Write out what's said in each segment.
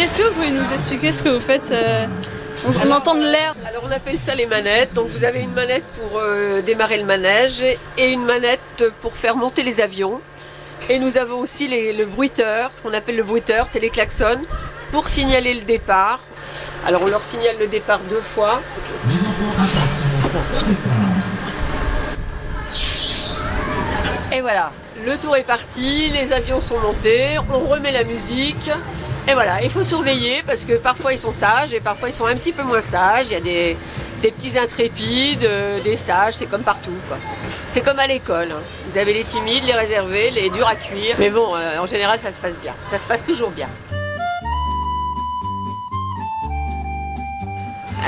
Est-ce que vous pouvez nous expliquer ce que vous faites euh, on, entend de l'air. Alors on appelle ça les manettes. Donc vous avez une manette pour euh, démarrer le manège et une manette pour faire monter les avions. Et nous avons aussi les- le bruiteur, ce qu'on appelle le bruiteur, c'est les klaxons, pour signaler le départ. Alors on leur signale le départ deux fois. Et voilà, le tour est parti, les avions sont montés, on remet la musique. Et voilà, il faut surveiller parce que parfois ils sont sages et parfois ils sont un petit peu moins sages. Il y a des, petits intrépides, euh, des sages, c'est comme partout. C'est comme à l'école. hein. Vous avez les timides, les réservés, les durs à cuire. Mais bon, euh, en général, ça se passe bien. Ça se passe toujours bien.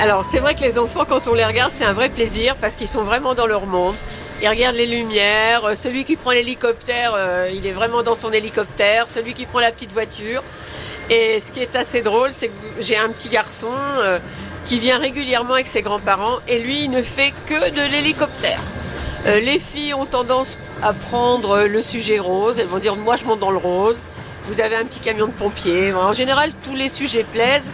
Alors, c'est vrai que les enfants, quand on les regarde, c'est un vrai plaisir parce qu'ils sont vraiment dans leur monde. Ils regardent les lumières. Euh, Celui qui prend l'hélicoptère, il est vraiment dans son hélicoptère. Celui qui prend la petite voiture. Et ce qui est assez drôle, c'est que j'ai un petit garçon euh, qui vient régulièrement avec ses grands-parents et lui, il ne fait que de l'hélicoptère. Euh, les filles ont tendance à prendre le sujet rose. Elles vont dire moi je monte dans le rose. Vous avez un petit camion de pompiers. En général, tous les sujets plaisent,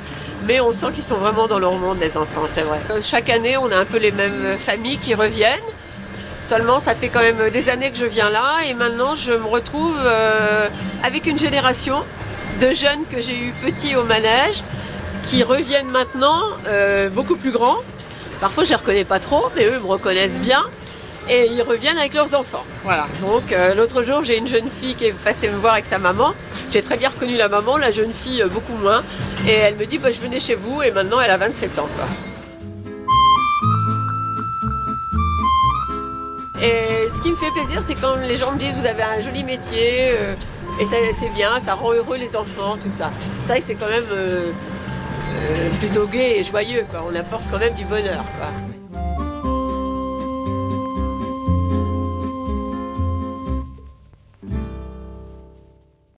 mais on sent qu'ils sont vraiment dans leur monde, les enfants, c'est vrai. Euh, Chaque année, on a un peu les mêmes familles qui reviennent. Seulement, ça fait quand même des années que je viens là et maintenant je me retrouve avec une génération de jeunes que j'ai eu petits au manège qui reviennent maintenant euh, beaucoup plus grands. Parfois, je les reconnais pas trop, mais eux me reconnaissent bien et ils reviennent avec leurs enfants. Voilà. Donc euh, l'autre jour, j'ai une jeune fille qui est passée me voir avec sa maman. J'ai très bien reconnu la maman, la jeune fille euh, beaucoup moins. Et elle me dit, bah, je venais chez vous et maintenant elle a 27 ans. Et ce qui me fait plaisir, c'est quand les gens me disent, vous avez un joli métier. Et ça, c'est bien, ça rend heureux les enfants, tout ça. Que c'est quand même euh, euh, plutôt gai et joyeux. On apporte quand même du bonheur.